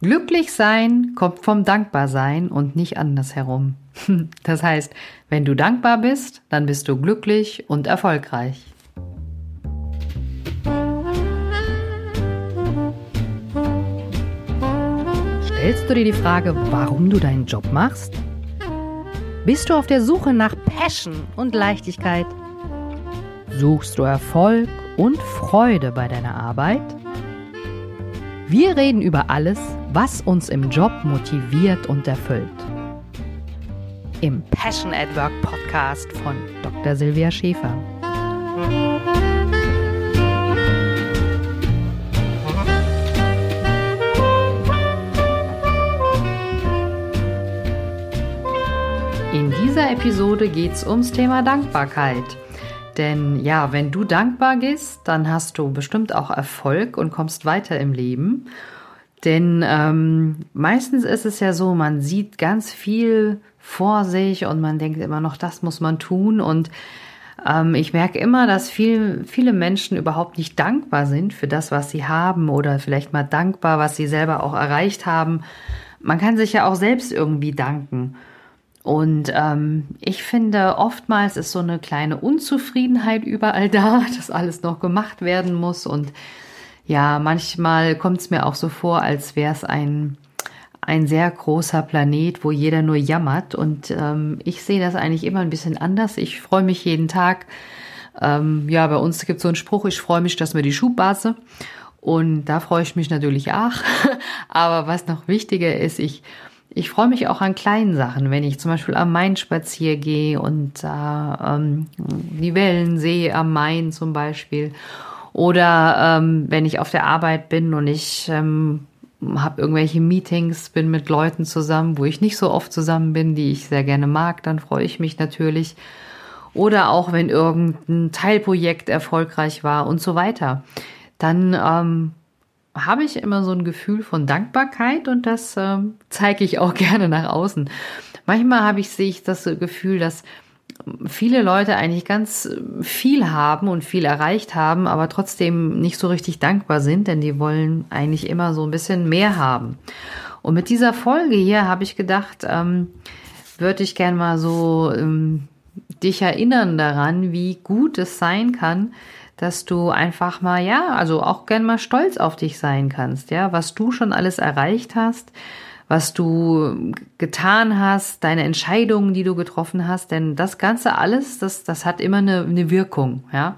Glücklich sein kommt vom Dankbarsein und nicht andersherum. Das heißt, wenn du dankbar bist, dann bist du glücklich und erfolgreich. Stellst du dir die Frage, warum du deinen Job machst? Bist du auf der Suche nach Passion und Leichtigkeit? Suchst du Erfolg und Freude bei deiner Arbeit? Wir reden über alles, was uns im Job motiviert und erfüllt. Im Passion at Work Podcast von Dr. Silvia Schäfer. In dieser Episode geht es ums Thema Dankbarkeit. Denn ja, wenn du dankbar bist, dann hast du bestimmt auch Erfolg und kommst weiter im Leben. Denn ähm, meistens ist es ja so, man sieht ganz viel vor sich und man denkt immer noch, das muss man tun. Und ähm, ich merke immer, dass viel, viele Menschen überhaupt nicht dankbar sind für das, was sie haben oder vielleicht mal dankbar, was sie selber auch erreicht haben. Man kann sich ja auch selbst irgendwie danken. Und ähm, ich finde, oftmals ist so eine kleine Unzufriedenheit überall da, dass alles noch gemacht werden muss. Und ja, manchmal kommt es mir auch so vor, als wäre es ein, ein sehr großer Planet, wo jeder nur jammert. Und ähm, ich sehe das eigentlich immer ein bisschen anders. Ich freue mich jeden Tag. Ähm, ja, bei uns gibt es so einen Spruch, ich freue mich, dass wir die Schuhbase. Und da freue ich mich natürlich auch. Aber was noch wichtiger ist, ich ich freue mich auch an kleinen Sachen, wenn ich zum Beispiel am Main spazier gehe und äh, ähm, die Wellen sehe am Main zum Beispiel. Oder ähm, wenn ich auf der Arbeit bin und ich ähm, habe irgendwelche Meetings, bin mit Leuten zusammen, wo ich nicht so oft zusammen bin, die ich sehr gerne mag, dann freue ich mich natürlich. Oder auch wenn irgendein Teilprojekt erfolgreich war und so weiter. Dann ähm, habe ich immer so ein Gefühl von Dankbarkeit und das äh, zeige ich auch gerne nach außen. Manchmal habe ich, ich das Gefühl, dass viele Leute eigentlich ganz viel haben und viel erreicht haben, aber trotzdem nicht so richtig dankbar sind, denn die wollen eigentlich immer so ein bisschen mehr haben. Und mit dieser Folge hier habe ich gedacht, ähm, würde ich gerne mal so ähm, dich erinnern daran, wie gut es sein kann, dass du einfach mal, ja, also auch gern mal stolz auf dich sein kannst, ja, was du schon alles erreicht hast, was du getan hast, deine Entscheidungen, die du getroffen hast, denn das Ganze alles, das, das hat immer eine, eine Wirkung, ja.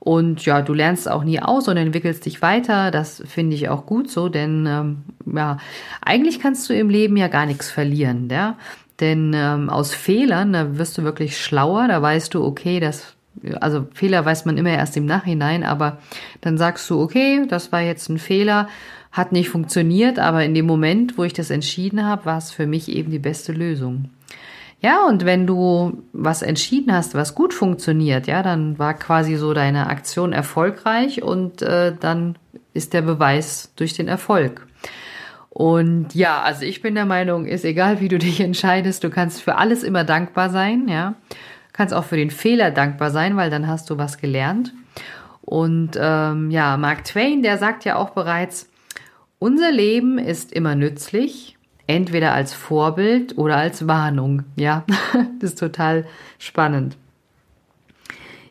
Und ja, du lernst auch nie aus und entwickelst dich weiter. Das finde ich auch gut so, denn ähm, ja, eigentlich kannst du im Leben ja gar nichts verlieren, ja. Denn ähm, aus Fehlern, da wirst du wirklich schlauer, da weißt du, okay, das also Fehler weiß man immer erst im Nachhinein, aber dann sagst du, okay, das war jetzt ein Fehler, hat nicht funktioniert, aber in dem Moment, wo ich das entschieden habe, war es für mich eben die beste Lösung. Ja, und wenn du was entschieden hast, was gut funktioniert, ja, dann war quasi so deine Aktion erfolgreich und äh, dann ist der Beweis durch den Erfolg. Und ja, also ich bin der Meinung, ist egal, wie du dich entscheidest, du kannst für alles immer dankbar sein, ja kannst auch für den Fehler dankbar sein, weil dann hast du was gelernt. Und ähm, ja, Mark Twain, der sagt ja auch bereits, unser Leben ist immer nützlich, entweder als Vorbild oder als Warnung. Ja, das ist total spannend.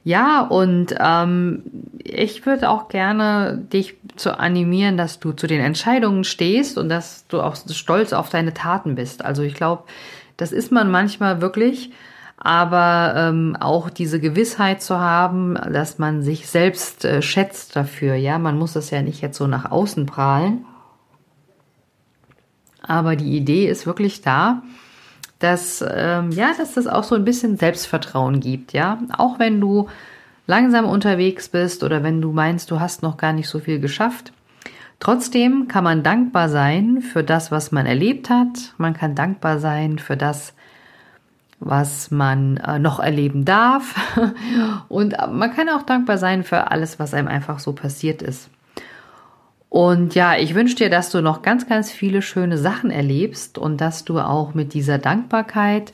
Ja, und ähm, ich würde auch gerne dich zu animieren, dass du zu den Entscheidungen stehst und dass du auch stolz auf deine Taten bist. Also ich glaube, das ist man manchmal wirklich, aber ähm, auch diese Gewissheit zu haben, dass man sich selbst äh, schätzt dafür. Ja, man muss das ja nicht jetzt so nach außen prahlen. Aber die Idee ist wirklich da, dass ähm, ja, dass das auch so ein bisschen Selbstvertrauen gibt. Ja, auch wenn du langsam unterwegs bist oder wenn du meinst, du hast noch gar nicht so viel geschafft. Trotzdem kann man dankbar sein für das, was man erlebt hat. Man kann dankbar sein für das, was man äh, noch erleben darf. Und man kann auch dankbar sein für alles, was einem einfach so passiert ist. Und ja, ich wünsche dir, dass du noch ganz, ganz viele schöne Sachen erlebst und dass du auch mit dieser Dankbarkeit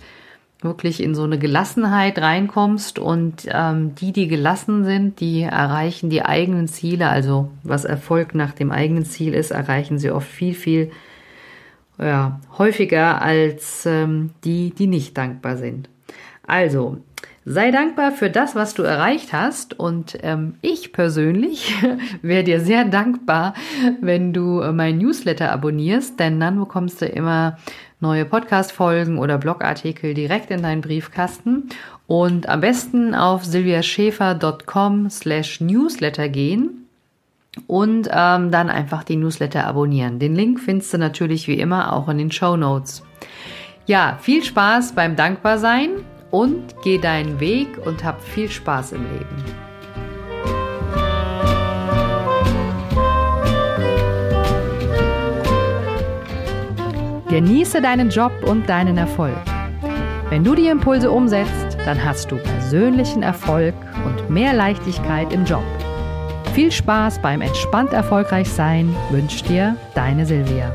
wirklich in so eine Gelassenheit reinkommst und ähm, die, die gelassen sind, die erreichen die eigenen Ziele. Also was Erfolg nach dem eigenen Ziel ist, erreichen sie oft viel, viel ja, häufiger als ähm, die, die nicht dankbar sind. Also, sei dankbar für das, was du erreicht hast. Und ähm, ich persönlich wäre dir sehr dankbar, wenn du äh, mein Newsletter abonnierst, denn dann bekommst du immer neue Podcast-Folgen oder Blogartikel direkt in deinen Briefkasten. Und am besten auf silviaschäfer.com slash newsletter gehen und ähm, dann einfach die Newsletter abonnieren. Den Link findest du natürlich wie immer auch in den Show Notes. Ja, viel Spaß beim Dankbarsein und geh deinen Weg und hab viel Spaß im Leben. Genieße deinen Job und deinen Erfolg. Wenn du die Impulse umsetzt, dann hast du persönlichen Erfolg und mehr Leichtigkeit im Job. Viel Spaß beim entspannt erfolgreich sein wünscht dir deine Silvia.